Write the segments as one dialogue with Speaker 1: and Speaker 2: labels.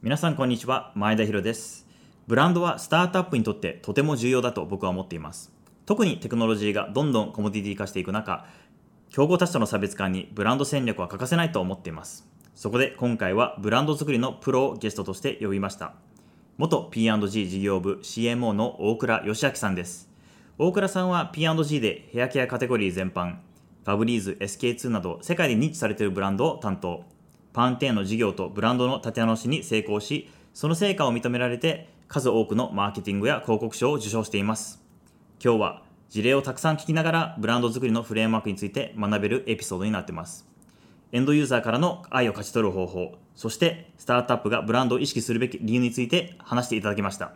Speaker 1: 皆さんこんにちは前田博です。ブランドはスタートアップにとってとても重要だと僕は思っています。特にテクノロジーがどんどんコモディティ化していく中競合他社の差別化にブランド戦略は欠かせないと思っています。そこで今回はブランド作りのプロをゲストとして呼びました。元 P&G 事業部 CMO の大倉義明さんです。大倉さんは P&G でヘアケアカテゴリー全般ファブリーズ SK2 など世界で認知されているブランドを担当。パンテーンの事業とブランドの立て直しに成功しその成果を認められて数多くのマーケティングや広告賞を受賞しています。今日は事例をたくさん聞きながらブランド作りのフレームワークについて学べるエピソードになっています。エンドユーザーからの愛を勝ち取る方法そしてスタートアップがブランドを意識するべき理由について話していただきました。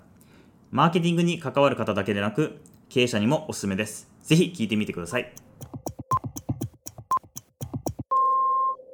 Speaker 1: マーケティングに関わる方だけでなく経営者にもおすすめです。ぜひ聞いてみてください。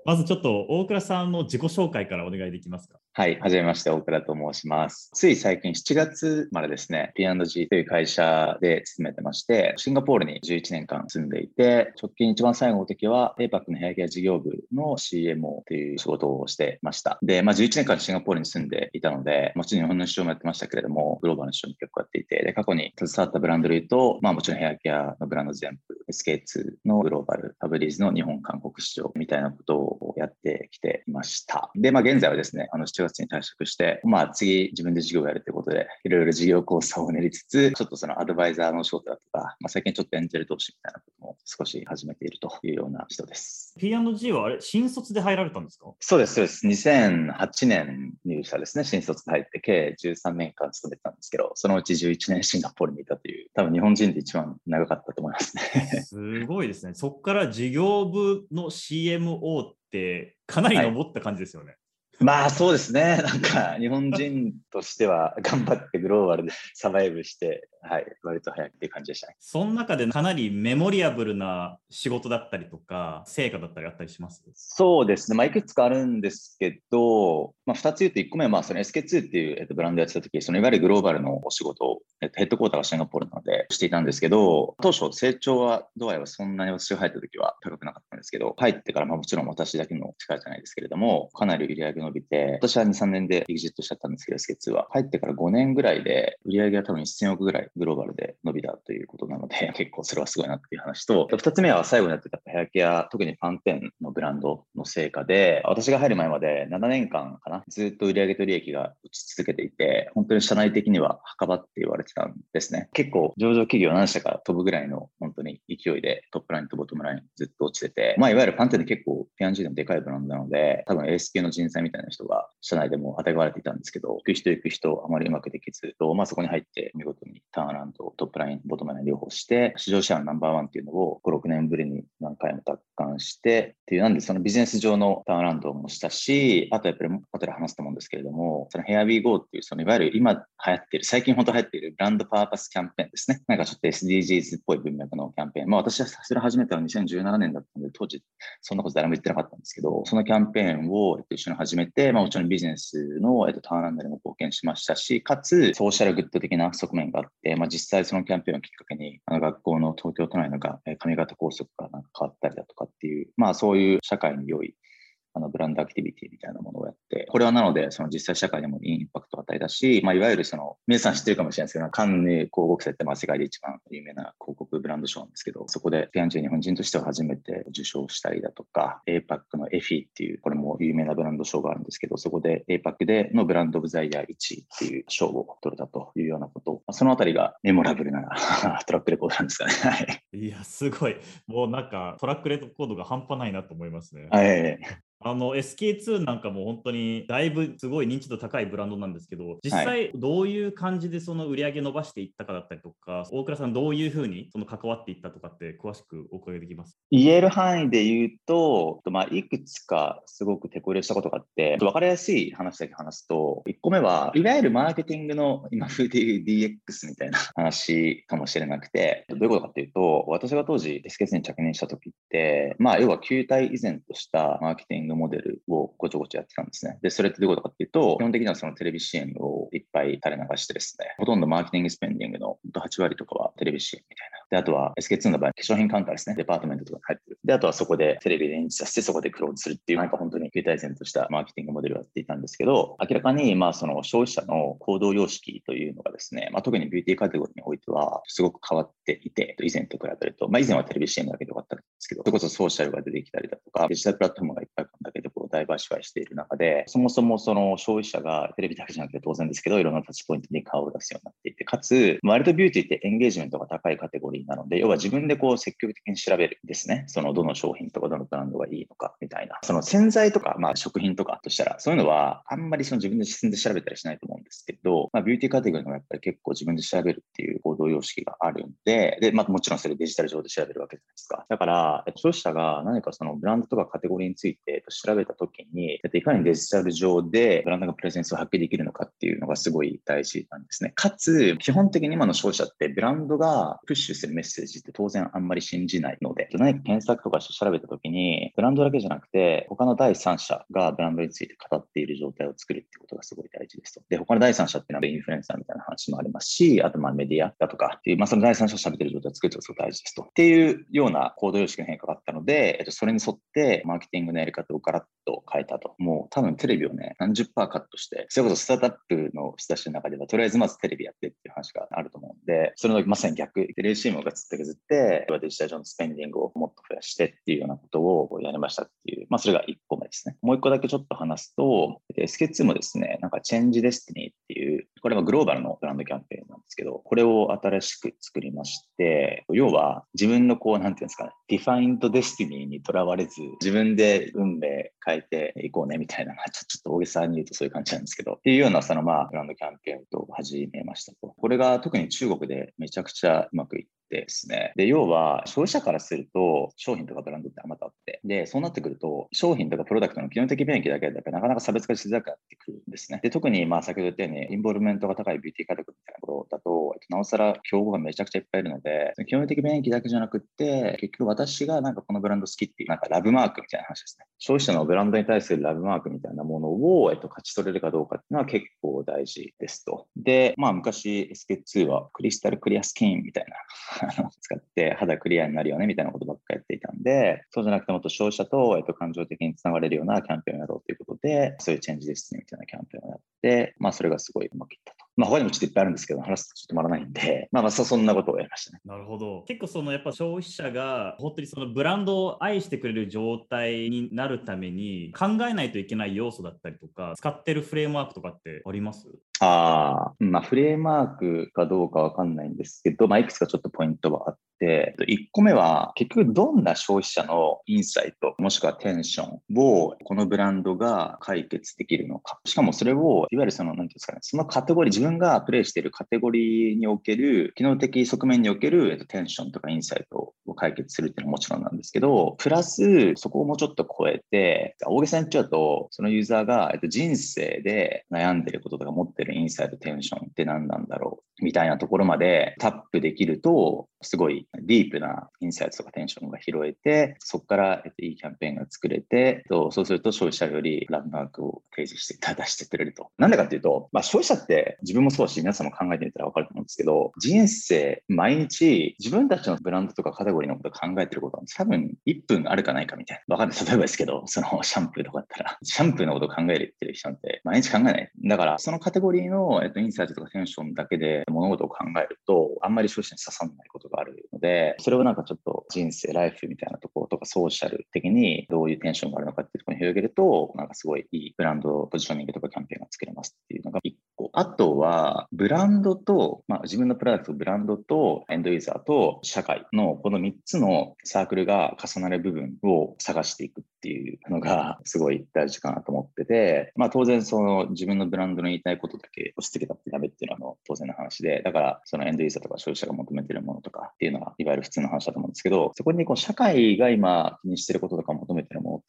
Speaker 1: まずちょっと大倉さんの自己紹介からお願いできますか？
Speaker 2: はい、はじめまして、大倉と申します。つい最近7月までですね、P&G という会社で勤めてまして、シンガポールに11年間住んでいて、直近一番最後の時は APAC のヘアケア事業部の CMO という仕事をしてました。で、まあ、11年間シンガポールに住んでいたので、もちろん日本の市場もやってましたけれども、グローバルの市場も結構やっていて、で、過去に携わったブランド類と、まあもちろんヘアケアのブランド全部、SK2 のグローバル、ファブリーズの日本、韓国市場みたいなことをやってきていました。で、まあ現在はですね、あの7月に退職して、まあ次自分で事業をやるということで、いろいろ事業構想を練りつつ、ちょっとそのアドバイザーの仕事だとか、まあ最近ちょっとエンジェル投資みたいなことも少し始めているというような人です。
Speaker 1: P&G はあれ、新卒で入られたんですか？
Speaker 2: そうです、そうです。2008年入社ですね、新卒で入って、計13年間勤めてたんですけど、そのうち11年シンガポールにいたという、多分日本人で一番長かったと思いますね。
Speaker 1: すごいですね。そこから事業部の CMO ってかなり上った感じですよね。はい
Speaker 2: まあそうですね。なんか日本人としては頑張ってグローバルでサバイブして、はい、割と早くっていう感じでしたね。
Speaker 1: その中でかなりメモリアブルな仕事だったりとか、成果だったりあったりします？
Speaker 2: そうですね。まあいくつかあるんですけど、まあ2つ言うと1個目はまあその SK2 っていう、えっと、ブランドやってた時、そのいわゆるグローバルのお仕事を、えっと、ヘッドクォーターがシンガポールなのでしていたんですけど、当初成長は度合いはそんなに私が入った時は高くなかったんですけど、入ってからまあもちろん私だけの力じゃないですけれども、かなり売り上げ伸びて、私は2、3年でエグジットしちゃったんですけど、SK2 は。入ってから5年ぐらいで、売り上げは多分1000億ぐらいグローバルで伸びたということなので、結構それはすごいなっていう話と、2つ目は最後にやってたヘアケア、特にファンテンのブランドの成果で、私が入る前まで7年間かな、ずっと売上と利益が落ち続けていて、本当に社内的には墓場って言われてたんですね。結構上場企業何社か飛ぶぐらいの本当に勢いでトップラインとボトムラインずっと落ちてて、まあいわゆるファンテンって結構 P&G でもでかいブランドなので、多分エース系の人材みたいな人が社内でも与えわれていたんですけど、行く人行く人あまりうまくできず、まあそこに入って見事にターンアラウンド、トップライン、ボトムライン両方して、市場シェアのナンバーワンっていうのを5、6年ぶりに何回も奪還してっていう、なんでそのビジネス上のターンアラウンドもしたし、あとやっぱり後で話すと思うんですけれども、そのヘアビーゴーっていう、そのいわゆる今流行ってる、最近本当流行っているブランドパーパスキャンペーンですね。なんかちょっと SDGs っぽい文脈のキャンペーン。まあ私はそれ始めたのは2017年だったので、当時そんなこと誰も言ってなかったんですけど、そのキャンペーンを、一緒に始めて、まあもちろんビジネスの、えっと、ターンアランドにも貢献しましたし、かつソーシャルグッド的な側面があって、まあ実際そのキャンペーンをきっかけに、あの学校の東京都内のがえ髪型校則がなんか変わったりだとかっていう、まあそういう社会に良いあのブランドアクティビティみたいなものをやって、これはなので、その実際社会にもいいインパクトを与えたし、まあ、いわゆるその、皆さん知ってるかもしれないですけど、カンヌ広告祭ってまあ世界で一番有名な広告ブランドショーなんですけど、そこで P&G 日本人としては初めて受賞したりだとか、APAC のエフィっていう、これも有名なブランドショーがあるんですけど、そこで APAC でのブランドオブザイヤー1位っていう賞を取れたというようなこと、そのあたりがメモラブルな トラックレコードなんですかね。はい。
Speaker 1: いや、すごい。もうなんかトラックレコードが半端ないなと思いますね。
Speaker 2: はい。
Speaker 1: あの SK2 なんかも本当にだいぶすごい認知度高いブランドなんですけど実際どういう感じでその売り上げ伸ばしていったかだったりとか大倉さんどういうふうにその関わっていったとかって詳しくお伺いできます？
Speaker 2: 言える範囲で言うと、まあ、いくつかすごく手こ入れしたことがあって分かりやすい話だけ話すと1個目はいわゆるマーケティングの今風でいう DX みたいな話かもしれなくてどういうことかっていうと私が当時 SK2 に着任した時って、まあ、要は球体依然としたマーケティングモデルをごちょごちょやってたんですね。で、それってどういうことかっていうと、基本的にはそのテレビ CM をいっぱい垂れ流してですね、ほとんど marketing spending の8割とかはテレビ CM みたいな。で、あとは SK2 の場合、化粧品カウンターですね、 department とかに入ってる。で、あとはそこでテレビで認知させて、そこで close するっていう、なんか本当に旧態依然としたマーケティングモデルをやっていたんですけど、明らかに、まあ、その消費者の行動様式というのがですね、まあ、特にビューティーカテゴリーにおいては、すごく変わっていて、以前と比べると、まあ、以前はテレビ CM だけでよかったんですけど、それこそソーシャルが出てきたりだとか、デジタルプラットフォームがいっぱいこんだけでこう diversify している中で、そもそもその消費者がテレビだけじゃなくて当然ですけど、いろんな touch point に顔を出すようになっていて、かつ、割とビューティーってエンゲージメントが高いカテゴリーなので、要は自分でこう積極的に調べるんですね。そのどの商品とかどのブランドがいいのかみたいな。その洗剤とか、まあ食品とかとしたら、そういうのはあんまりその自分で進んで調べたりしないと思うんですけど、まあ、ビューティーカテゴリーのやっぱり結構自分で調べるっていう行動様式があるんで、で、まあもちろんそれデジタル上で調べるわけじゃないですか。だから、消費者が何かそのブランドとかカテゴリーについて調べたときに、いかにデジタル上でブランドがプレゼンスを発揮できるのかっていうのがすごい大事なんですね。かつ、基本的に今の消費者ってブランドがプッシュするメッセージって当然あんまり信じないので、何か検索とかして調べたときに、ブランドだけじゃなくて、他の第三者がブランドについて語っている状態を作るってことがすごい大事ですと。で、他の第三者っていうのはインフルエンサーみたいな話もありますし、あとまあメディアだとかっていう、まあその第三者喋ってる状態を作るってことがすごい大事ですと。っていうような行動様式の変化があったので、えっと、それに沿ってマーケティングのやり方をガラッと変えたと。もう多分テレビをね、何十パーカットして、それこそスタートアップの人たちの中では、とりあえずまずテレビやってっていう話があると思うんで、それのまさに逆、テレビ CM をガツって削って、デジタル上の spending をもっと増やしてっていうようなことをやりましたっていう、まあそれが1個目ですね。もう1個だけちょっと話すと、SK2 もですね、なんか Change Destiny っていう、これはグローバルのブランドキャンペーンなんですけど、これを新しく作りまして、要は自分のこう、なんていうんですかね、 defined destiny にとらわれず、自分で運命変えていこうねみたいな、ちょっと大げさに言うとそういう感じなんですけど、っていうようなそのまあ、ブランドキャンペーンと始めましたと。これが特に中国でめちゃくちゃうまくいって、ですね。で、要は消費者からすると商品とかブランドってあまたあって、で、そうなってくると商品とかプロダクトの基本的便益だけだとなかなか差別化しづらくなってくるんですね。で、特にまあ先ほど言ったように involvement が高いビューティーカテゴリーみたいなことだと、なおさら競合がめちゃくちゃいっぱいいるので、基本的便益だけじゃなくって、結局私がなんかこのブランド好きっていうなんか love mark みたいな話ですね。消費者のブランドに対する love mark みたいなものを、えっと、勝ち取れるかどうかっていうのは結構大事ですと。で、まあ昔 SK2 は crystal clear skin みたいな使って肌クリアになるよねみたいなことばっかりやっていたんで、そうじゃなくてもっと消費者と、えっと、感情的につながれるようなキャンペーンをやろうということで、そういうチェンジですねみたいなキャンペーンをやって、まあそれがすごいうまくいった。まあ、他にもちょっといっぱいあるんですけど、話すとちょっと止まらないんで、まあまあそ、そんなことをやりましたね。
Speaker 1: なるほど。結構、そのやっぱ消費者が、本当にそのブランドを愛してくれる状態になるために、考えないといけない要素だったりとか、使ってるフレームワークとかってあります？
Speaker 2: ああ、まあ、フレームワークかどうかわかんないんですけど、まあ、いくつかちょっとポイントはあって、1個目は、結局どんな消費者のインサイト、もしくはテンションをこのブランドが解決できるのか。しかもそれを、いわゆるその、なんていうんですかね、そのカテゴリー、自分がプレイしているカテゴリーにおける、機能的側面における、テンションとかインサイト解決するっていうのはもちろんなんですけど、プラス、そこをもうちょっと超えて、大げさに言っちゃうと、そのユーザーが、人生で悩んでることとか持ってるインサイト、テンションって何なんだろうみたいなところまでタップできると、すごいディープなインサイトとかテンションが拾えて、そこからいいキャンペーンが作れて、そうすると消費者よりラブマークを提示して出してくれると。なんでかっていうと、まあ、消費者って自分もそうだし、皆さんも考えてみたら分かると思うんですけど、人生、毎日自分たちのブランドとかカテゴリーのこと考えてることは多分1分あるかないかみたいな。わかんない。例えばですけど、そのシャンプーとかだったら、シャンプーのこと考えるってる人って毎日考えない。だから、そのカテゴリーの、えっと、インサイトとかテンションだけで物事を考えると、あんまり消費者に刺さらないことがあるので、それをなんかちょっと人生、ライフみたいなところとかソーシャル的にどういうテンションがあるのかっていうところに広げると、なんかすごいいいブランドポジショニングとかキャンペーンが作れますっていうのが1あとは、ブランドと、まあ、自分のプロダクト、ブランドとエンドユーザーと社会のこの3つのサークルが重なる部分を探していくっていうのが すごい大事かなと思ってて、まあ当然その自分のブランドの言いたいことだけ押し付けたってダメっていうのは当然の話で、だからそのエンドユーザーとか消費者が求めてるものとかっていうのがいわゆる普通の話だと思うんですけど、そこにこう社会が今気にしてることとか求めてるものっ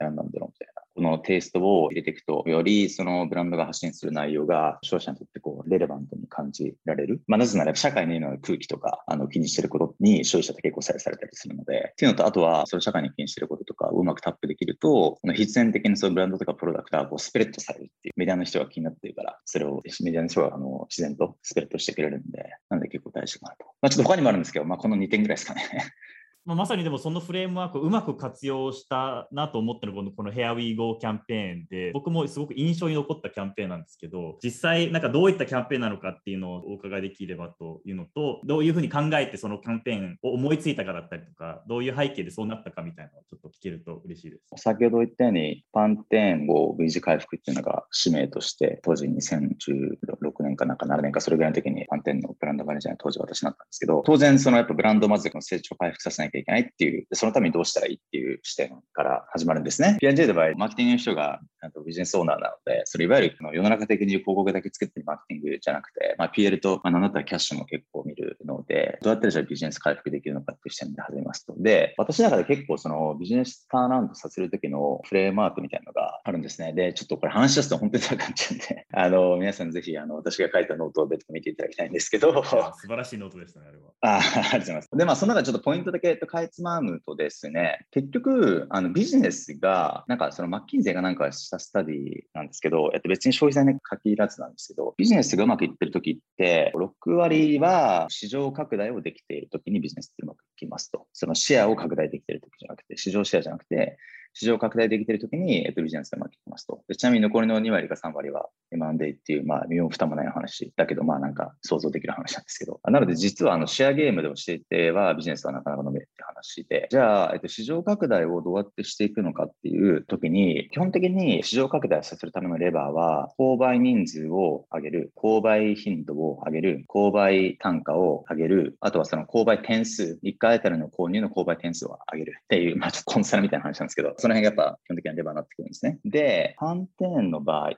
Speaker 2: のテイストを入れていくと、よりそのブランドが発信する内容が消費者にとってこうレレバントに感じられる。まあ、なぜなら社会の今の空気とかあの気にしてることに消費者って結構左右されたりするので、っていうのと、あとは、それ社会に気にしてることとかをうまくタップできると、必然的にそういうブランドとかプロダクトがこうスプレッドされるっていうメディアの人が気になってるから、それをメディアの人があの自然とスプレッドしてくれるんで、なので結構大事かなと。まあ、ちょっと他にもあるんですけど、まあ、この2点ぐらいですかね。
Speaker 1: まあ、まさにでもそのフレームワークをうまく活用したなと思ってるこのこの Here We Go キャンペーンで僕もすごく印象に残ったキャンペーンなんですけど実際なんかどういったキャンペーンなのかっていうのをお伺いできればというのとどういうふうに考えてそのキャンペーンを思いついたかだったりとかどういう背景でそうなったかみたいなのをちょっと聞けると嬉しいです。
Speaker 2: 先ほど言ったようにパンテーンを V 字回復っていうのが使命として当時2016かなんか7年かそれぐらいの時にパンテンのブランドマネージャーに当時私なったんですけど当然そのやっぱブランドまず成長回復させなきゃいけないっていうそのためにどうしたらいいっていう視点から始まるんですね。P&J の場合、マーケティングの人がビジネスオーナーなので、それいわゆる世の中的に広告だけ作ってるマーケティングじゃなくて、まあ、PL と、まあ、なんだったらキャッシュも結構見るので、どうやったらじゃあビジネス回復できるのかっていう視点で始めますと。で、私の中で結構そのビジネス turn around させるときのフレームワークみたいなのがあるんですね。で、ちょっとこれ話し出すと本当に長くなっちゃうんで、あの、皆さんぜひあの私が書いたノートを別途見ていただきたいんですけど、素
Speaker 1: 晴らしいノートでしたね、あれは。
Speaker 2: あありがとうございます。で、まあ、その中でちょっとポイントだけかいつまむとですね、結局、あのビジネスが、なんかそのマッキンゼがなんかしたスタディなんですけど、えっと、別に消費財に限らずなんですけど、ビジネスがうまくいってる時って、6割は市場拡大をできているときにビジネスってうまくいきますと。そのシェアを拡大できているときじゃなくて、市場シェアじゃなくて、市場拡大できているときに、えっと、ビジネスでうまくいきますと。ちなみに残りの2割か3割は M&A っていう、まあ、身も蓋もない話だけど、まあなんか想像できる話なんですけど。なので実はあのシェアゲームで教えてはビジネスはなかなか伸び話で、じゃあ、えっと、市場拡大をどうやってしていくのかっていう時に、基本的に市場拡大させるためのレバーは、購買人数を上げる、購買頻度を上げる、購買単価を上げる、あとはその購買点数、1回あたりの購入の購買点数を上げるっていう、まあちょっとコンサルみたいな話なんですけど、その辺がやっぱ基本的なレバーになってくるんですね。で、反転の場合、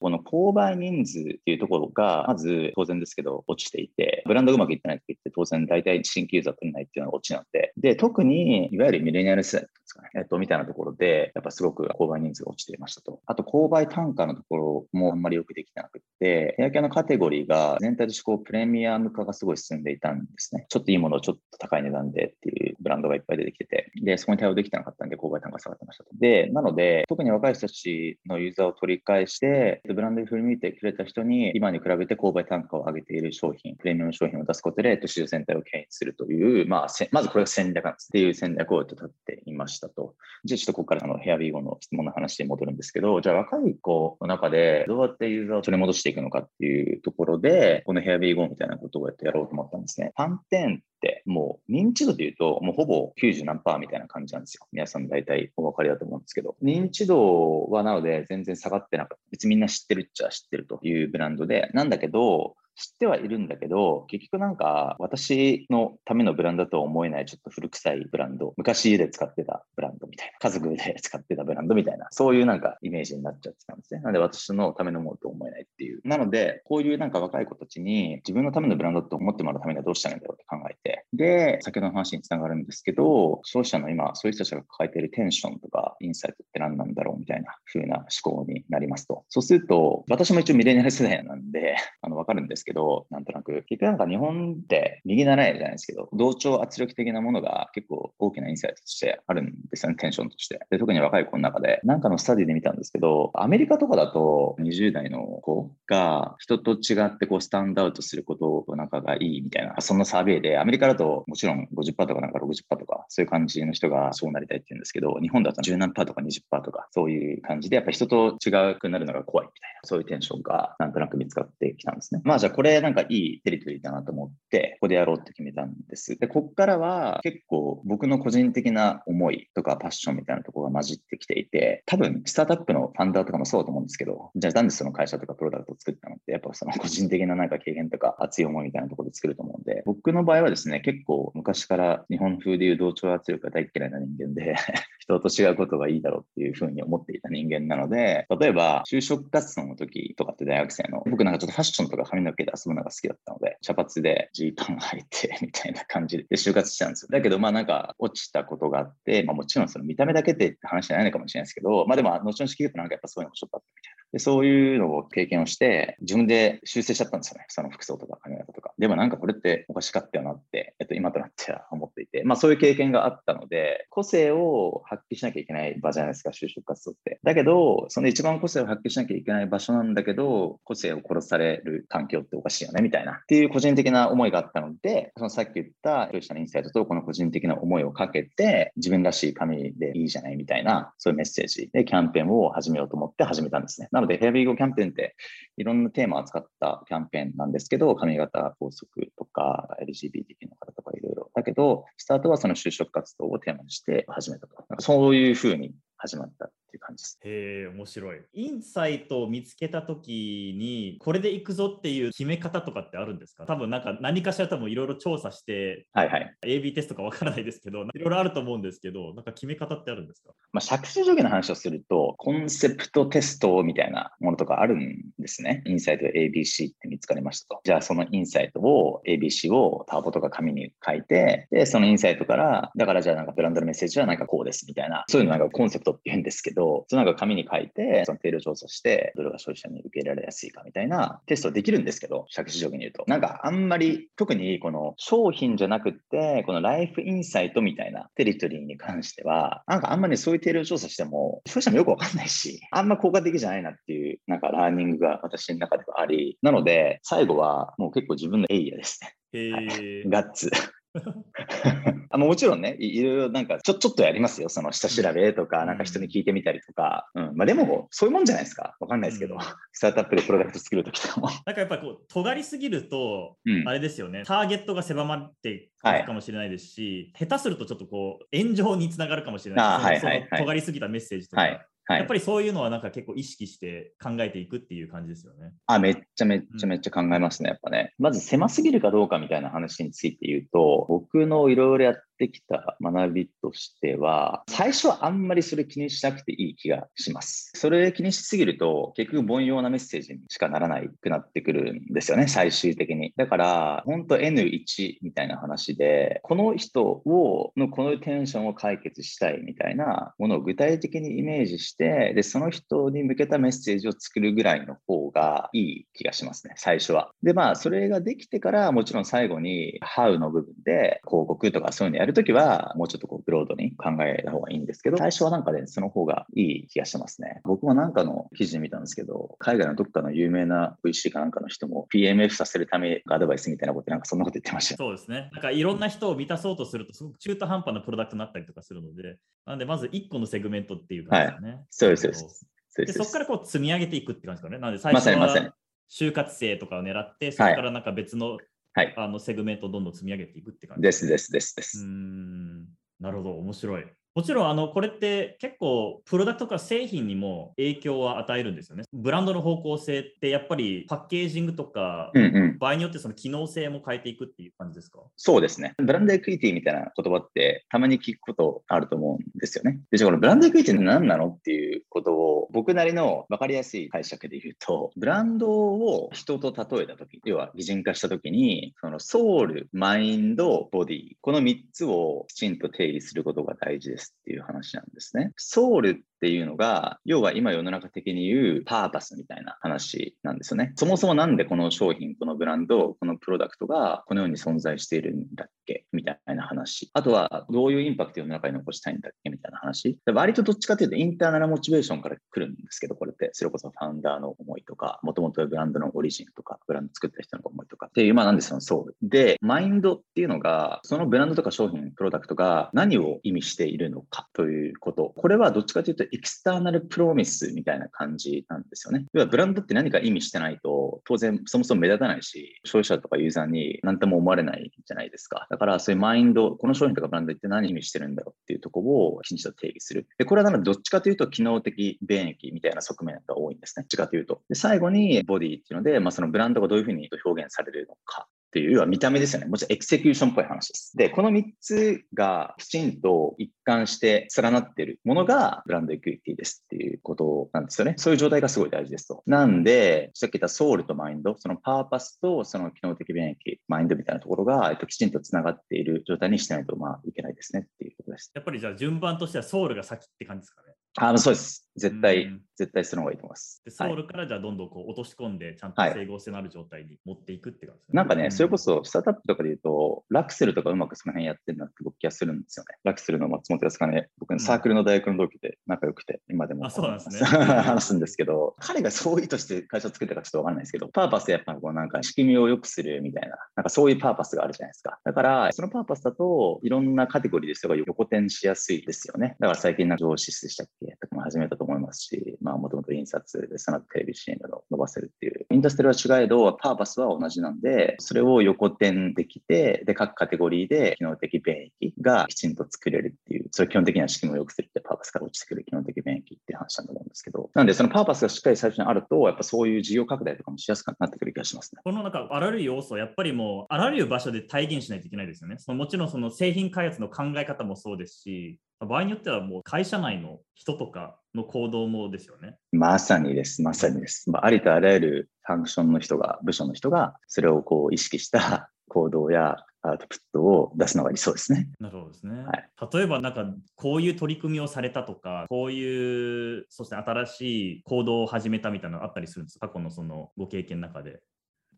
Speaker 2: この購買人数っていうところが、まず当然ですけど、落ちていて、ブランドがうまくいってない時って当然大体新規ユーザー取れないっていうのが落ちなんで、で、特にいわゆるミレニアル世代ですかね、えっと、みたいなところで、やっぱすごく購買人数が落ちていましたと。あと、購買単価のところもあんまりよくできてなくて、ヘアケアのカテゴリーが全体としてこうプレミアム化がすごい進んでいたんですね。ちょっといいものをちょっと高い値段でっていうブランドがいっぱい出てきてて、で、そこに対応できてなかったんで、購買単価下がってましたと。で、なので、特に若い人たちのユーザーを取り返して、ブランドに振り向いてくれた人に、今に比べて購買単価を上げている商品、プレミアム商品を出すことで、市場全体を牽引するという、まあ、まずこれが戦略っていう戦略を立っていましたと。じゃあちょっとここからあのヘアビーゴの質問の話に戻るんですけど、じゃあ若い子の中でどうやってユーザーを取り戻していくのかっていうところで、このヘアビーゴみたいなことをやってやろうと思ったんですね。反転ってもう認知度で言うともうほぼ90何パーみたいな感じなんですよ。皆さん大体お分かりだと思うんですけど。認知度はなので全然下がってなかった。別にみんな知ってるっちゃ知ってるというブランドで、なんだけど、知ってはいるんだけど、結局なんか私のためのブランドとは思えないちょっと古臭いブランド、昔家で使ってたブランドみたいな、家族で使ってたブランドみたいな、そういうなんかイメージになっちゃってたんですね。なので私のためのものと思えないっていう。なので、こういうなんか若い子たちに自分のためのブランドと思ってもらうためにはどうしたらいいんだろうって考えて、で、先ほどの話につながるんですけど、消費者の今、そういう人たちが抱えているテンションとかインサイトって何なんだろうみたいな風な思考になりますと。そうすると、私も一応ミレニアル世代なんで、あの、わかるんですけど、なんとなくく、結局なんか日本って右習いじゃないですけど、同調圧力的なものが結構大きなインサイトとしてあるんですよね、テンションとして。で特に若い子の中で、なんかのスタディで見たんですけど、アメリカとかだと20代の子が人と違ってこうスタンドアウトすることを仲がいいみたいな、そんなサーベイで、アメリカだともちろん50%とかなんか60%とか、そういう感じの人がそうなりたいって言うんですけど、日本だと10何とか20%とか、そういう感じで、やっぱ人と違くなるのが怖いみたいな、そういうテンションがなんとなく見つかってきたんですね。まあじゃあこれなんかいいテリトリーだなと思って、ここでやろうって決めたんです。で、こっからは結構僕の個人的な思いとかパッションみたいなところが混じってきていて、多分スタートアップのファンダーとかもそうだと思うんですけど、じゃあなんでその会社とかプロダクトを作ったのって、やっぱその個人的ななんか経験とか熱い思いみたいなところで作ると思うんで、僕の場合はですね、結構昔から日本風でいう同調圧力が大嫌いな人間で。人と違うことがいいだろうっていうふうに思っていた人間なので、例えば就職活動の時とかって大学生の、僕なんかちょっとファッションとか髪の毛で遊ぶのが好きだったので、茶髪でジーパン履いてみたいな感じで就活したんですよ。だけど、まあなんか落ちたことがあって、まあもちろんその見た目だけでって話じゃないのかもしれないですけど、まあでも後々聞くとなんかやっぱそういうのもちょっとあったみたいな。でそういうのを経験をして、自分で修正しちゃったんですよね。その服装とか髪型とか。でもなんかこれっておかしかったよなって、えっと、今となっては思っていて、まあそういう経験があったので、個性を発揮しなきゃいけない場じゃないですか、就職活動って。だけど、その一番個性を発揮しなきゃいけない場所なんだけど、個性を殺される環境っておかしいよね、みたいな。っていう個人的な思いがあったので、そのさっき言った消費者のインサイトとこの個人的な思いをかけて、自分らしい紙でいいじゃないみたいな、そういうメッセージでキャンペーンを始めようと思って始めたんですね。なので、ヘアビーゴキャンペーンっていろんなテーマを扱ったキャンペーンなんですけど、髪型、校則とか、LGBTQ の方とかいろいろ。だけど、スタートはその就職活動をテーマにして始めたと。そういうふうに始まった。っていう感じです。
Speaker 1: へえ、面白い。インサイトを見つけたときに、これでいくぞっていう決め方とかってあるんですか？多分なんか何かしら多分いろいろ調査して、
Speaker 2: はいはい。
Speaker 1: AB テストかわからないですけど、いろいろあると思うんですけど、なんか決め方ってあるんですか？
Speaker 2: まあ、着手条件の話をすると、コンセプトテストみたいなものとかあるんですね。インサイト ABC って見つかりましたと。じゃあそのインサイトを ABC をターボとか紙に書いて、で、そのインサイトから、だからじゃあなんかブランドのメッセージはなんかこうですみたいな、そういうのなんかコンセプトって言うんですけど、そのなんか紙に書いて、その定量調査して、どれが消費者に受け入れられやすいかみたいなテストできるんですけど、着手条件に言うと。なんかあんまり、特にこの商品じゃなくって、このライフインサイトみたいなテリトリーに関しては、なんかあんまりそういう定量調査しても、消費者もよくわかんないし、あんま効果的じゃないなっていう、なんかラーニングが私の中ではあり、なので、最後はもう結構自分のエイヤですね。はい、ガッツ。あもちろんね、いろいろなんかちょ、ちょっとやりますよ。その下調べとか、なんか人に聞いてみたりとか。うん。まあでも、そういうもんじゃないですか。わかんないですけど、うん、スタートアップでプロダクト作るときとかも。
Speaker 1: なんかやっぱこう、尖りすぎると、あれですよね、ターゲットが狭まっていくかもしれないですし、はい、下手するとちょっとこう、炎上につながるかもしれないです。はいはいはい、尖りすぎたメッセージとか。はいはい、やっぱりそういうのはなんか結構意識して考えていくっていう感じですよね。
Speaker 2: あ、めっちゃめっちゃめっちゃ考えますね、やっぱね。まず狭すぎるかどうかみたいな話について言うと、僕のいろいろやってきた学びとしては、最初はあんまりそれ気にしなくていい気がします。それ気にしすぎると、結局凡庸なメッセージにしかならないくなってくるんですよね、最終的に。だから、本当 N1 みたいな話で、この人を、のこのテンションを解決したいみたいなものを具体的にイメージして、で、その人に向けたメッセージを作るぐらいの方がいい気がしますね、最初は。で、まあ、それができてから、もちろん最後に How の部分で広告とかそういうのやるるときは、もうちょっとこう、ブロードに考えた方がいいんですけど、最初はなんかね、その方がいい気がしてますね。僕もなんかの記事で見たんですけど、海外のどっかの有名な VC かなんかの人も PMF させるためアドバイスみたいなことなんかそんなこと言ってました。
Speaker 1: そうですね。なんかいろんな人を満たそうとすると、すごく中途半端なプロダクトになったりとかするので、なんでまず1個のセグメントっていう感じですね。はい、
Speaker 2: そうです、そうです。
Speaker 1: でそこからこう積み上げていくって感じですかね。なので最初は就活生とかを狙って、そこからなんか別のはい、あのセグメントをどんどん積み上げていくって感じ
Speaker 2: ですですですです。
Speaker 1: うんなるほど、面白い。もちろんあのこれって結構プロダクトか製品にも影響は与えるんですよね。ブランドの方向性ってやっぱりパッケージングとか、うんうん、場合によってその機能性も変えていくっていう感じですか？
Speaker 2: そうですね。ブランドエクイティみたいな言葉ってたまに聞くことあると思うんですよね。で、じゃあこのブランドエクイティって何なのっていうことを僕なりの分かりやすい解釈で言うと、ブランドを人と例えたとき、要は擬人化したときに、そのソウル、マインド、ボディ、この3つをきちんと定義することが大事ですっていう話なんですね。ソウルっていうのが、要は今世の中的に言うパーパスみたいな話なんですよね。そもそも何でこの商品、このブランド、このプロダクトがこのように存在しているんだっけ？たいな話。あとは、どういうインパクトを世の中に残したいんだっけみたいな話。割とどっちかというとインターナルモチベーションから来るんですけど、これって、それこそファウンダーの思いとか、もともとブランドのオリジンとか、ブランド作った人の思いとかっていう、まあなんでそのソウル。で、マインドっていうのが、そのブランドとか商品、プロダクトが何を意味しているのかということ。これはどっちかというとエクスターナルプロミスみたいな感じなんですよね。要はブランドって何か意味してないと、当然そもそも目立たないし、消費者とかユーザーに何とも思われないじゃないですか。だからそういうマインンド、この商品とかブランドって何意味してるんだろうっていうところをきちんと定義する。で、これはなのでどっちかというと機能的便益みたいな側面が多いんですね。どっちかというと。で、最後にボディっていうので、まあ、そのブランドがどういうふうに表現されるのか。っていう、要は見た目ですよね。もちろんエクセキューションっぽい話です。で、この3つがきちんと一貫して連なっているものがブランドエクイティですっていうことなんですよね。そういう状態がすごい大事ですと。なんで、さっき言ったソウルとマインド、そのパーパスとその機能的便益、マインドみたいなところが、えっと、きちんとつながっている状態にしてないと、まあ、いけないですねっていうことです。
Speaker 1: やっぱりじゃあ順番としてはソウルが先って感じですかね。
Speaker 2: あそうです。絶対、
Speaker 1: うん
Speaker 2: 絶対するのがいいと思います。
Speaker 1: でソ
Speaker 2: はい
Speaker 1: ウルからじゃあどんどんこう落とし込んで、ちゃんと
Speaker 2: はい
Speaker 1: 整合性のある状態に持っていくって感じですね。
Speaker 2: なんかね、
Speaker 1: う
Speaker 2: それこそスタートアップとかで言うと、ラクセルとかうまくその辺やってるなって僕気がするんですよね。ラクセルの松本康金、僕のサークルの大学の同期で仲良くて、今でも
Speaker 1: あそうなんですね
Speaker 2: 話すんですけど、彼がそう意図して会社を作ったかちょっとわかんないですけど、パーパスでやっぱこうなんか仕組みを良くするみたいな、なんかそういうパーパスがあるじゃないですか。だから、そのパーパスだと、いろんなカテゴリーで人が横転しやすいですよね。だから最近な上司でしたっけとかも始めたと思思いますし、まあもともと印刷でそのテレビ CM を伸ばせるっていう。インダストリは違えど、パーパスは同じなんで、それを横転できて、で、各カテゴリーで機能的便益がきちんと作れるっていう、それ基本的には仕組みを良くするってパーパスから落ちてくる機能的便益っていう話なんだと思うんですけど、なんでそのパーパスがしっかり最初にあると、やっぱそういう事業拡大とかもしやすくなってくる気がしますね。
Speaker 1: このなんかあらゆる要素やっぱりもうあらゆる場所で体現しないといけないですよね。そのもちろんその製品開発の考え方もそうですし、場合によってはもう会社内の人とかの行動もですよね。
Speaker 2: まさにです、まさにです。まあありとあらゆるファンクションの人が、部署の人が、それをこう意識した 行動やアウトプットを出すのが理想ですね。
Speaker 1: なるほどですね。
Speaker 2: はい
Speaker 1: 例えばなんかこういう取り組みをされたとか、こういうそして新しい行動を始めたみたいなのあったりするんですか？過去のそのご経験の中で。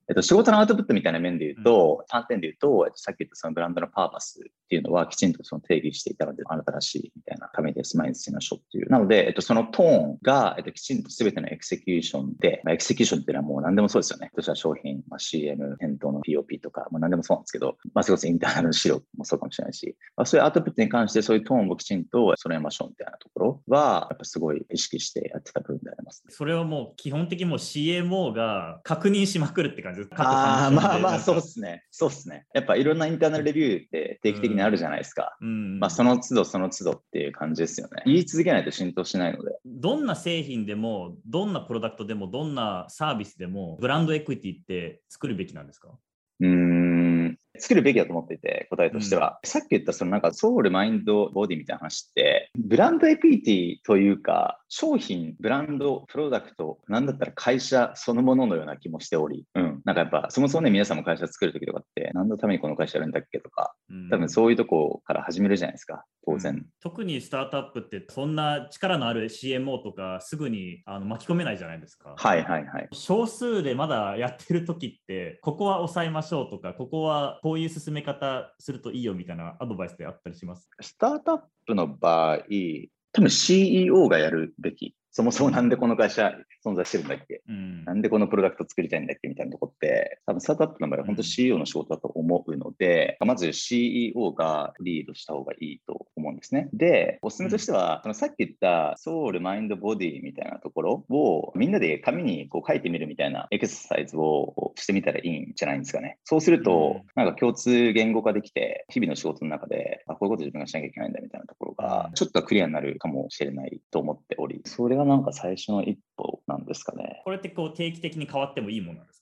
Speaker 2: えっと、仕事のアウトプットみたいな面で言うと、観点で言うと、えっと、さっき言ったそのブランドのパーパスっていうのはきちんとその定義していたので、あなたらしいみたいな髪で、毎日しましょうっていう。なので、えっと、そのトーンが、えっと、きちんと全ての execution で、まあ、 execution っていうのはもう何でもそうですよね。例えば商品、まあ、CM、店頭の POP とか、まあ、何でもそうなんですけど、まあ、それこそ internal の資料もそうかもしれないし、まあ、そういうアウトプットに関してそういうトーンをきちんと揃えましょうみたいなところは、やっぱすごい意識してやってた部分であります、ね。
Speaker 1: それはもう基本的にもう CMO が確認しまくるって感じです。各
Speaker 2: ああ、まあまあ、そうですね。そうですね。やっぱいろんなインターナルレビューって定期的にあるじゃないですか。
Speaker 1: うん
Speaker 2: まあ、その都度その都度っていう感じですよね。言い続けないと浸透しないので。
Speaker 1: どんな製品でも、どんなプロダクトでも、どんなサービスでも、ブランドエクイティって作るべきなんですか？
Speaker 2: うーん、作るべきだと思っていて、答えとしては。さっき言ったそのなんかソウル、マインド、ボディみたいな話って、ブランドエクイティというか、商品、ブランド、プロダクト、なんだったら会社そのもののような気もしており、うん。なんかやっぱ、そもそもね、皆さんも会社作るときとかって、何のためにこの会社やるんだっけとか、多分そういうとこから始めるじゃないですか、当然。
Speaker 1: うん特にスタートアップってそんな力のある CMO とかすぐにあの巻き込めないじゃないですか。
Speaker 2: はいはいはい。
Speaker 1: 少数でまだやってる時ってここは抑えましょうとかここはこういう進め方するといいよみたいなアドバイスであったりします？
Speaker 2: スタートアップの場合、多分 CEO がやるべき。そもそもなんでこの会社存在してるんだっけ？
Speaker 1: うん。
Speaker 2: なんでこのプロダクト作りたいんだっけみたいなとこって、多分スタートアップの場合は本当 CEO の仕事だと思うので、まず CEO がリードした方がいいと思うんですね。で、おすすめとしては、そのさっき言ったソウル、マインド、ボディみたいなところをみんなで紙にこう書いてみるみたいなエクササイズをしてみたらいいんじゃないんですかね。そうすると、なんか共通言語化できて、日々の仕事の中で、あ、こういうこと自分がしなきゃいけないんだみたいなところが、ちょっとクリアになるかもしれないと思っており、それががなんか最初の一歩なんですかね。
Speaker 1: これってこう定期的に変わってもいいものなんですか？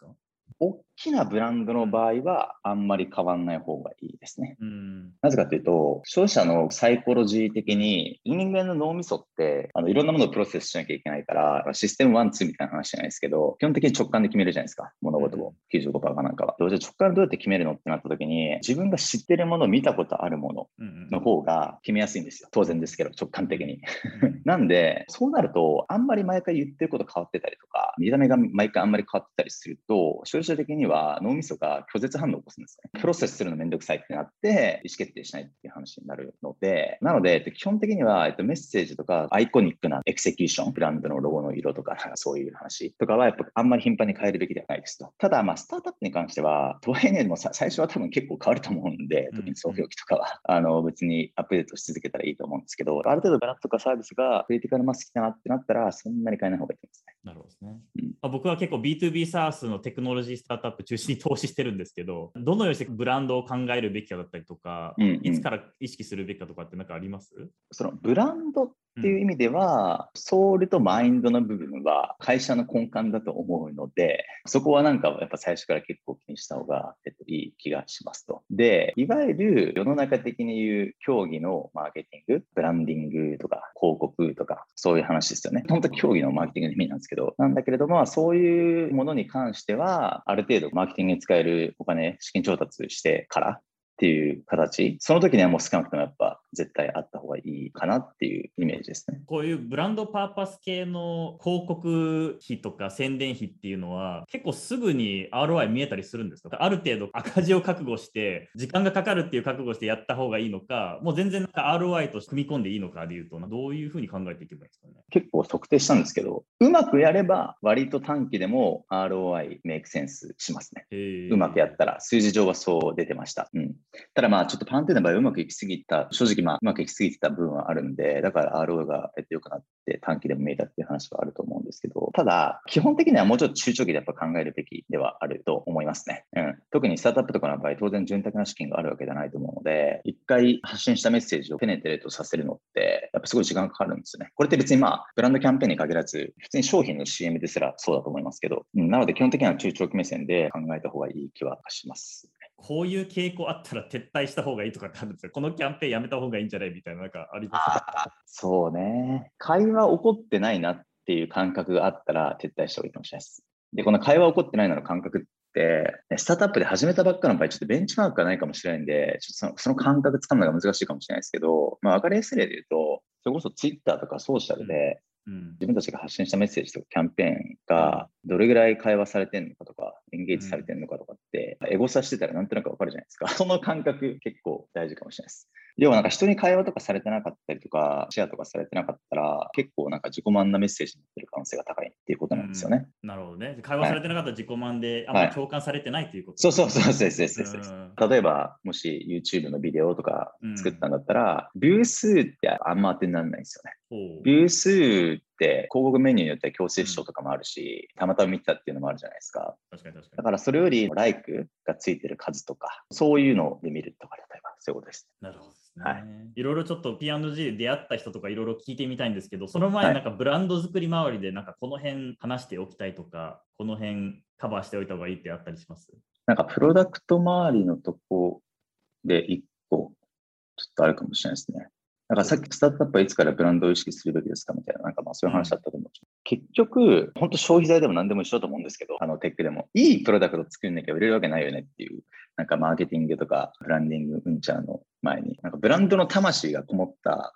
Speaker 2: きなブランドの場合はあんまり変わんない方がいいですね。
Speaker 1: うん
Speaker 2: なぜかというと、消費者のサイコロジー的に人間の脳みそってあのいろんなものをプロセスしなきゃいけないから、システム1、2みたいな話じゃないですけど、基本的に直感で決めるじゃないですか、物事を。95%かなんかは。じゃあ直感どうやって決めるのってなった時に、自分が知ってるもの、見たことあるものの方が決めやすいんですよ。当然ですけど、直感的に。
Speaker 1: うん
Speaker 2: なんで、そうなると、あんまり毎回言ってること変わってたりとか、見た目が毎回あんまり変わってたりすると、消費者的には脳みそが拒絶反応を起こすんですね。プロセスするのめんどくさいってなって、意思決定しないっていう話になるので、なので、えっと基本的には、えっと、メッセージとか、アイコニックなエクセキューション、ブランドのロゴの色とか、そういう話とかは、やっぱあんまり頻繁に変えるべきではないですと。ただ、まあ、スタートアップに関しては、とはいえね、も最初は多分結構変わると思うんで、特に創業期とかは、あの、別にアップデートし続けたらいいと思うんですけど、ある程度ブランドとかサービスがクリティカルマス来たなってなったら、そんなに変えない方がいいですね。
Speaker 1: なるほどですね。
Speaker 2: うん
Speaker 1: まあ僕は結構 B2B サースのテクノロジースタートアップ中心に投資してるんですけど、どのようにしてブランドを考えるべきかだったりとか、
Speaker 2: うんうん。
Speaker 1: いつから意識するべきかとかって何かあります？
Speaker 2: そのブランドっっていう意味では、ソウルとマインドの部分は会社の根幹だと思うので、そこはなんかやっぱ最初から結構気にした方が、えっと、いい気がしますと。で、いわゆる世の中的に言う競技のマーケティング、ブランディングとか広告とか、そういう話ですよね。本当競技のマーケティングの意味なんですけど、なんだけれども、そういうものに関しては、ある程度マーケティングに使えるお金、資金調達してから、っっていう形、その時にはもう少なくともやっぱ絶対あった方がいいかなっていうイメージですね。
Speaker 1: こういうブランドパーパス系の広告費とか宣伝費っていうのは結構すぐに ROI 見えたりするんですか？ある程度赤字を覚悟して時間がかかるっていう覚悟してやった方がいいのかもう全然なんか ROI として組み込んでいいのかでいうとどういうふうに考えていけばいいですかね？
Speaker 2: 結構測定したんですけどうまくやれば割と短期でも ROI メイクセンスしますね。うまくやったら数字上はそう出てました。うん、ただまあちょっとパンテの場合うまくいきすぎた正直まあうまくいきすぎてた部分はあるんでだから ROI が良くなって短期でも見えたっていう話はあると思うんですけどただ基本的にはもうちょっと中長期でやっぱ考えるべきではあると思いますね。うん、特にスタートアップとかの場合当然潤沢な資金があるわけじゃないと思うので一回発信したメッセージをペネテレートさせるのってやっぱすごい時間かかるんですよね。これって別にまあブランドキャンペーンに限らず普通に商品の CM ですらそうだと思いますけど、うん、なので基本的には中長期目線で考えた方がいい気はします。
Speaker 1: こういう傾向あったら撤退した方がいいとかってあるんですよ。このキャンペーンやめた方がいいんじゃないみたいな、なんかあります
Speaker 2: そうね。会話起こってないなっていう感覚があったら撤退した方がいいかもしれないです。で、この会話起こってないなの感覚って、スタートアップで始めたばっかの場合、ちょっとベンチマークがないかもしれないんで、ちょっとその感覚つかむのが難しいかもしれないですけど、まあ、分かりやすい例で言うと、それこそツイッターとかソーシャルで、うん、自分たちが発信したメッセージとかキャンペーンがどれぐらい会話されてるのかとか、エンゲージされてるのかとかって、エゴサしてたらなんとなくわかるじゃないですか。その感覚結構大事かもしれないです。要はなんか人に会話とかされてなかったりとか、シェアとかされてなかったら、結構なんか自己満なメッセージになってる可能性が高いっていうことなんですよね。
Speaker 1: なるほどね。会話されてなかったら自己満で、はい、あんまり共感されてないっていうこと、
Speaker 2: そうそうそうそうそうそう例えば、もし YouTube のビデオとか作ったんだったら、ビュー数ってあんま当てにならないんですよね。ビュー数って広告メニューによっては強制視聴とかもあるし、たまたま見たっていうのもあるじゃないですか。確かに確かに。だからそれより、ライクがついてる数とか、そういうので見るとか、例えば、そういうことです。
Speaker 1: なるほど。はい、いろいろちょっと P&G で出会った人とかいろいろ聞いてみたいんですけど、その前になんかブランド作り周りでなんかこの辺話しておきたいとか、この辺カバーしておいた方がいいってあったりします？
Speaker 2: なんかプロダクト周りのとこで1個ちょっとあるかもしれないですね。なんかさっきスタートアップはいつからブランドを意識するべきですかみたいな、なんかまあそういう話だったと思う。うん、結局、本当消費財でも何でも一緒だと思うんですけど、あのテックでも、いいプロダクト作んなきゃ売れるわけないよねっていう、なんかマーケティングとかブランディングうんちゃらの前に、なんかブランドの魂がこもった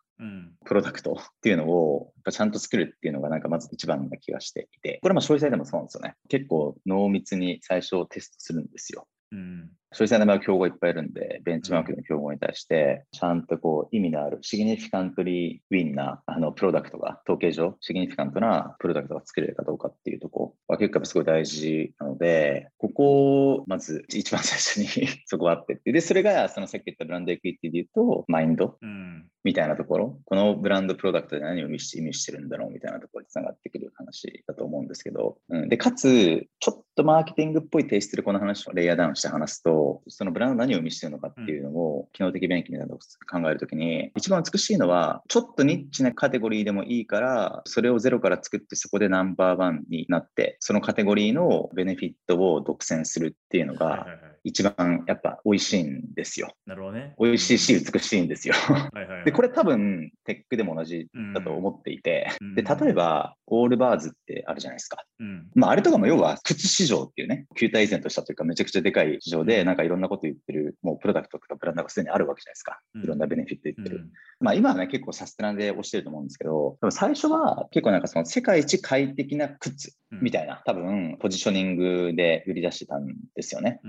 Speaker 2: プロダクトっていうのをやっぱちゃんと作るっていうのがなんかまず一番な気がしていて、これも消費財でもそうなんですよね。結構濃密に最初テストするんですよ。うん、消費者の場合は競合いっぱいいるんで、ベンチマークの競合に対して、ちゃんとこう意味のあるシグニフィカントリーウィンなあのプロダクトが、統計上、シグニフィカントなプロダクトが作れるかどうかっていうところは結構すごい大事なので、ここをまず一番最初に そこはあってで、それがそのさっき言ったブランドエクイティで言うと、マインド。うん。みたいなところ、このブランドプロダクトで何を意味してるんだろうみたいなところにつながってくる話だと思うんですけど、うん、で、かつ、ちょっとマーケティングっぽいテイストでこの話をレイヤーダウンして話すと、そのブランド何を意味してるのかっていうのを、機能的便器みたいなのを考えるときに、一番美しいのは、ちょっとニッチなカテゴリーでもいいから、それをゼロから作ってそこでナンバーワンになって、そのカテゴリーのベネフィットを独占するっていうのが、一番やっぱ美味しいんですよ。
Speaker 1: なるほどね。
Speaker 2: 美味しいし美しいんですよ。はいはい、で、これ多分テックでも同じだと思っていて、うん、で、例えば、オールバーズってあるじゃないですか。うん、まあ、あれとかも要は靴市場っていうね、球体依然としたというかめちゃくちゃでかい市場で、なんかいろんなこと言ってる、もうプロダクトとかブランドがすでにあるわけじゃないですか。いろんなベネフィット言ってる。うん、まあ、今はね、結構サステナで推してると思うんですけど、多分最初は結構なんかその世界一快適な靴みたいな、多分ポジショニングで売り出してたんですよね。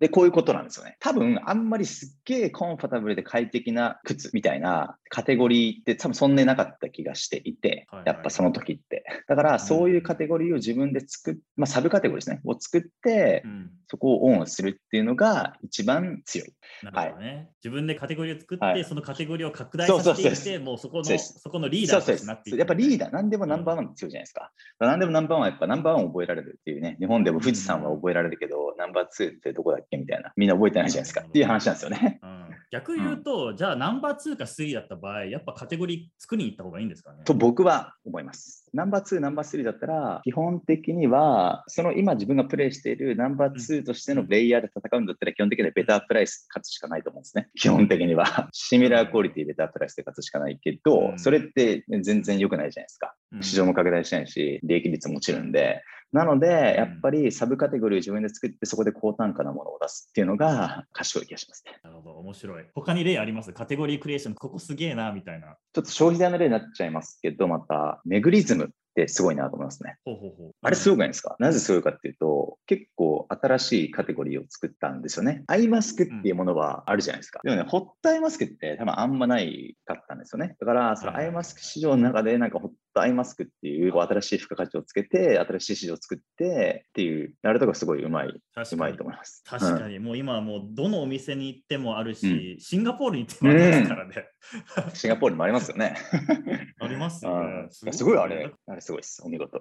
Speaker 2: で、こういうことなんですよね。多分、あんまりすっげえコンファタブルで快適な靴みたいなカテゴリーって多分そんなになかった気がしていて、やっぱその時って。だから、そういうカテゴリーを自分で作っ、まあ、サブカテゴリーですね、を作って、そこをオンするっていうのが一番強い。
Speaker 1: なるほどね。はい、自分でカテゴリーを作って、はい、そのカテゴリーを拡大させていって、もうそこの、そこのリーダー
Speaker 2: となって。やっぱリーダー、何でもナンバーワン強いじゃないですか。うん、何でもナンバーワンはやっぱナンバーワンを覚えられるっていうね、日本でも富士山は覚えられるけど、うん、ナンバーツーってどこだっけみたいな、みんな覚えてないじゃないですか。っていう話なんですよね。うん。
Speaker 1: 逆言うと、うん、じゃあナンバー2か3だった場合、やっぱカテゴリー作りに行った方がいいんですかね？
Speaker 2: と僕は思います。ナンバー2、ナンバー3だったら、基本的には、その今自分がプレイしているナンバー2としてのレイヤーで戦うんだったら、基本的にはベタープライス勝つしかないと思うんですね。基本的には。シミラークオリティベタープライスで勝つしかないけど、それって全然良くないじゃないですか。市場も拡大しないし、利益率も落ちるんで、なので、やっぱりサブカテゴリーを自分で作って、そこで高単価なものを出すっていうのが 賢い気がしますね。
Speaker 1: なるほど、面白い。他に例あります？カテゴリークリエーション、ここすげえな、みたいな。
Speaker 2: ちょっと消費財の例になっちゃいますけど、また、メグリズムってすごいなと思いますね。
Speaker 1: ほうほうほう。
Speaker 2: あれすごくないですか、なぜすごいかっていうと、結構新しいカテゴリーを作ったんですよね。アイマスクっていうものはあるじゃないですか。でもね、ホットアイマスクって多分あんまないかったんですよね。だから、そのアイマスク市場の中でなんかホットアイマスクっていう新しい付加価値をつけて、新しい市場を作ってっていう、やるとこすごいうまい、うまいと思います。
Speaker 1: 確かに、うん、もう今はもうどのお店に行ってもあるし、うん、シンガポールに行ってもありますからね。
Speaker 2: うん、シンガポールにもありますよね。
Speaker 1: ありますよね。
Speaker 2: すごいあれ、あれすごいです。お見事。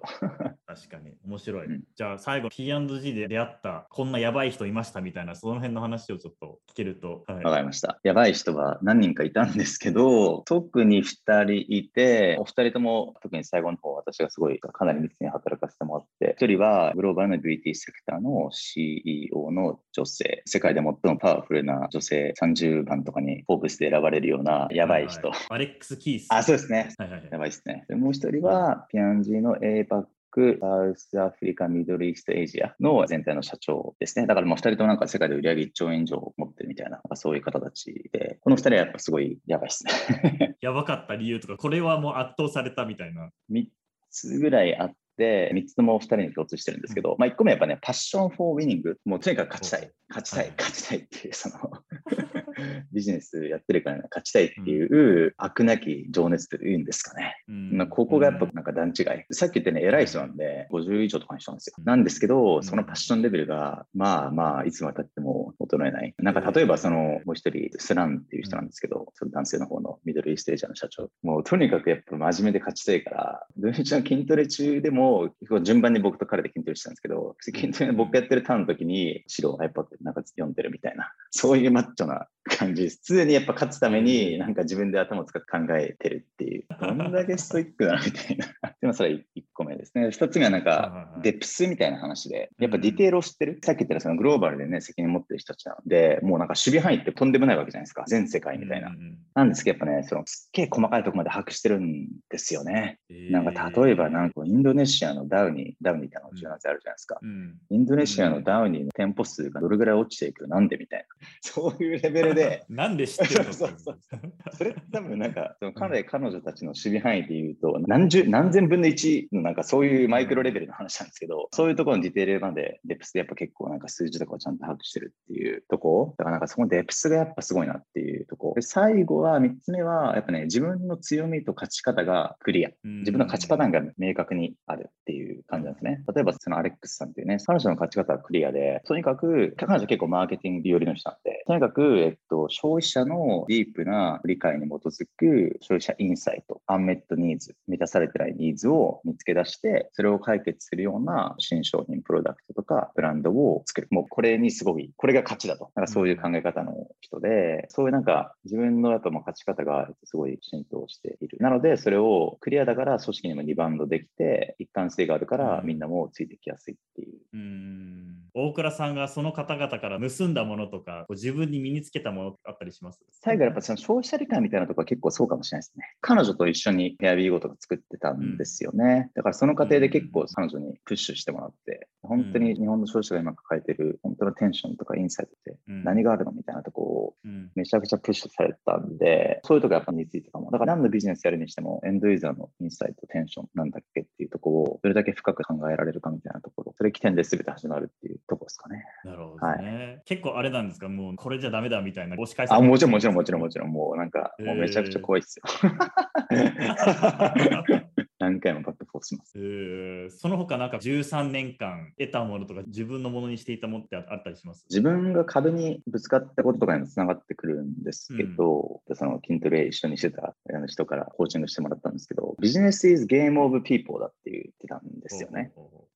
Speaker 1: 確かに、面白い。じゃあ最後、P&G で出会ったこんなやばい人いましたみたいな、その辺の話をちょっと聞けると。
Speaker 2: わ、はい、かりました。やばい人は何人かいたんですけど、特に2人いて、お二人とも特に最後の方、私がすごいかなり密に働かせてもらって、1人はグローバルのビューティーセクターの CEO の女性、世界で最もパワフルな女性30番とかにフォーブスで選ばれるようなやばい人。はいはい、
Speaker 1: アレックス・キース。
Speaker 2: あ、そうですね。はいはいはい、やばいですね。もう一人は、ピアンジーの APAC サウスアフリカ、 Middle East Asia の全体の社長ですね。だからもう2人となんか世界で売上1兆円以上持ってるみたいな、そういう方たちで、この2人はやっぱすごいやばいですね。
Speaker 1: やばかった理由とか、これはもう圧倒されたみたいな。
Speaker 2: 3つぐらいあって、3つとも2人に共通してるんですけど、うん、まあ1個目やっぱね、 passion for winning、もうとにかく勝ちたい、勝ちたい、勝ちたいっていう、そのビジネスやってるから勝ちたいっていう、飽くなき情熱というんですかね。うん、まあ、ここがやっぱなんか段違い。さっき言ってね、偉い人なんで、50以上とかにしたんですよ。なんですけど、そのパッションレベルが、まあまあ、いつまでたっても衰えない。なんか例えば、その、もう一人、スランっていう人なんですけど、その男性の方のミドルイーストエージャーの社長。もうとにかくやっぱ真面目で勝ちたいから、土日の筋トレ中でも、順番に僕と彼で筋トレしてたんですけど、筋トレ僕やってるターンの時に、白 iPad なんか読んでるみたいな、そういうマッチョな感じです。常にやっぱ勝つために、なんか自分で頭を使って考えてるっていう、どんだけストイックだなみたいな。でもそれ1個目ですね。2つ目はなんか、デプスみたいな話で、やっぱディテールを知ってる？さっき言ったそのグローバルでね、責任持ってる人たちなので、もうなんか守備範囲ってとんでもないわけじゃないですか。全世界みたいな。なんですけど、やっぱね、そのすっげえ細かいところまで把握してるんですよね。なんか例えば、なんかインドネシアのダウニー、ダウニーっての柔軟性あるじゃないですか。インドネシアのダウニーの店舗数がどれぐらい落ちていく？なんでみたいな。そういうレベルで。
Speaker 1: なんで知ってるの
Speaker 2: そうそうそれ多分なんか、その彼彼女たちの守備範囲で言うと、何十、何千分の1のなんかそういう micro level の話なんですけど、そういうところのディテールまで depth でやっぱ結構なんか数字とかをちゃんと把握してるっていうとこだからなんかその depth がやっぱすごいなっていうとこで最後は3つ目はやっぱね、自分の強みと勝ち方がクリア。自分の勝ちパターンが明確にあるっていう感じなんですね。例えばそのアレックスさんっていうね、彼女の勝ち方はクリアで、とにかく、彼女結構マーケティング寄りの人なんで、とにかく、えっと、消費者の deep な理解に基づく消費者インサイト、 unmet needs、満たされてないニーズを見つけ出して、それを解決するような新商品、プロダクトとかブランドを作る。もうこれにすごい、これが勝ちだと。なんかそういう考え方の人で、そういうなんか自分のやっぱ勝ち方がすごい浸透している。なので、それをクリアだから組織にもリバウンドできて、一貫性があるからみんなもついてきやすいっていう。
Speaker 1: うん大倉さんがその方々から盗んだものとか、自分に身につけたものあったりします
Speaker 2: 最後やっぱその消費者理解みたいなところは結構そうかもしれないですね。彼女と一緒にヘアビーゴとか作ってたんですよね。だからその過程で結構彼女にプッシュしてもらって、本当に日本の消費者が今抱えてる本当のテンションとかインサイトって何があるのみたいなところをめちゃくちゃプッシュされたんで、そういうとこやっぱ身についてたかも。だから何のビジネスやるにしてもエンドユーザーのインサイト、テンションなんだっけっていうところをどれだけ深く考えられるかみたいなところ、それ起点で全て始まるっていうところですかね。
Speaker 1: なるほどね、はい。結構あれなんですか？もうこれじゃダメだみたいな押し返
Speaker 2: あ、もちろんもちろんもちろんもちろん。もうなんか、もうめちゃくちゃ怖いですよ。何回もバックフォースします。
Speaker 1: えー、その他なんか13年間得たものとか自分のものにしていたものってあったりします？
Speaker 2: 自分が壁にぶつかったこととかにもつながってくるんですけど、うん、その筋トレ一緒にしてた人からコーチングしてもらったんですけど、ビジネス is game of people だって言ってたんですよね。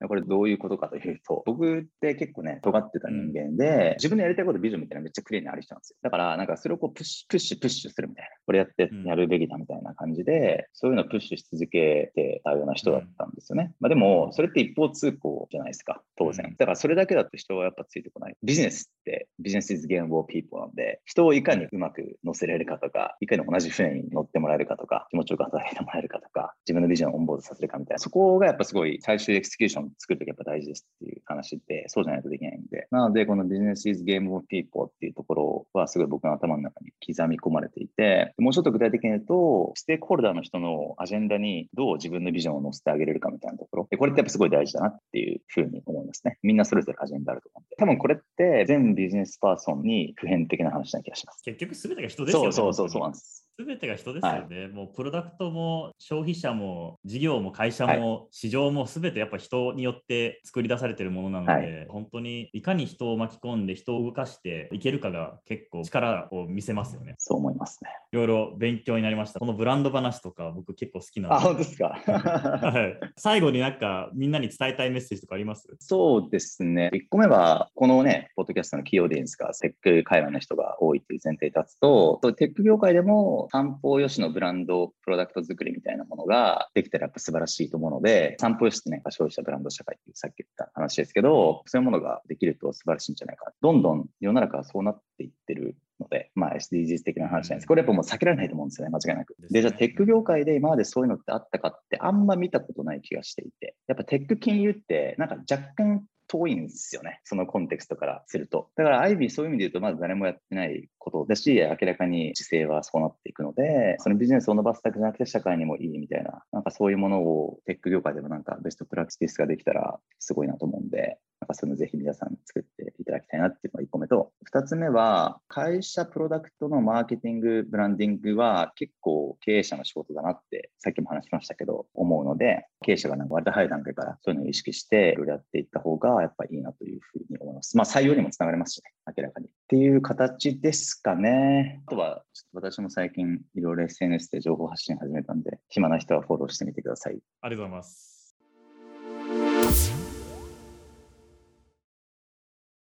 Speaker 2: これどういうことかというと、僕って結構ね、尖ってた人間で、自分のやりたいことビジョンみたいなめっちゃクリアにある人なんですよ。だからなんかそれをこうプッシュ、プッシュ、プッシュするみたいな。これやってやるべきだみたいな感じで、そういうのをプッシュし続けてたような人だったんですよね。まあでも、それって一方通行じゃないですか、当然。だからそれだけだと人はやっぱついてこない。ビジネスてビジネス is game of people なんで、人をいかにうまく乗せられるかとか、いかに同じ船に乗ってもらえるかとか、気持ちよく働いてもらえるかとか、自分のビジョンをオンボードさせるかみたいな、そこがやっぱすごい最終エクスキューション作るときやっぱ大事ですっていう話で、そうじゃないとできないんで。なので、このビジネス is game of people っていうところはすごい僕の頭の中に刻み込まれていて、もうちょっと具体的に言うと、ステークホルダーの人のアジェンダにどう自分のビジョンを乗せてあげれるかみたいなところ。でこれってやっぱすごい大事だなっていうふうに思いますね。みんなそれぞれアジェンダあると思うんで。多分これって全ビジネスパーソンに普遍的な話な気がします。
Speaker 1: 結局すべてが人ですよね。
Speaker 2: そうそうそうそうなんです。
Speaker 1: すべてが人ですよね、はい、もうプロダクトも消費者も事業も会社も市場もすべてやっぱ人によって作り出されてるものなので、はい、本当にいかに人を巻き込んで人を動かしていけるかが結構力を見せますよね。
Speaker 2: そう思いますね。
Speaker 1: いろいろ勉強になりました。このブランド話とか僕結構好きな。
Speaker 2: あ、本当ですか？
Speaker 1: はい。最後になんかみんなに伝えたいメッセージとかあります？
Speaker 2: そうですね。1個目はこのね、ポッドキャストのキーオーディエンスがテック界隈の人が多いという前提に立つと、テック業界でも散歩よしのブランド、プロダクト作りみたいなものができたらやっぱ素晴らしいと思うので、散歩よしってね、消費者ブランド社会っていうさっき言った話ですけど、そういうものができると素晴らしいんじゃないか。どんどん世の中はそうなっていってるので、まあ SDGs 的な話なんです。これやっぱもう避けられないと思うんですよね、間違いなく。で、じゃあテック業界で今までそういうのってあったかってあんま見たことない気がしていて、やっぱテック金融ってなんか若干遠いんですよね。そのコンテクストからすると。だから IB そういう意味で言うと、まず誰もやってないことだし、明らかに姿勢はそうなっていくので、そのビジネスを伸ばすだけじゃなくて社会にもいいみたいな、なんかそういうものをテック業界でもなんかベストプラクティスができたらすごいなと思うんで、なんかそういうのぜひ皆さん作っていただきたいなっていうのが1個目と、2つ目は、会社プロダクトのマーケティング、ブランディングは結構経営者の仕事だなって、さっきも話しましたけど、思うので、経営者がなんか割と早い段階からそういうのを意識して、いろいろやっていった方ががやっぱりいいなというふうに思います。まあ採用にもつながりますしね、明らかに。っていう形ですかね。あとは、ちょっと私も最近いろいろ SNS で情報発信始めたんで、暇な人はフォローしてみてください。
Speaker 1: ありがとうございます。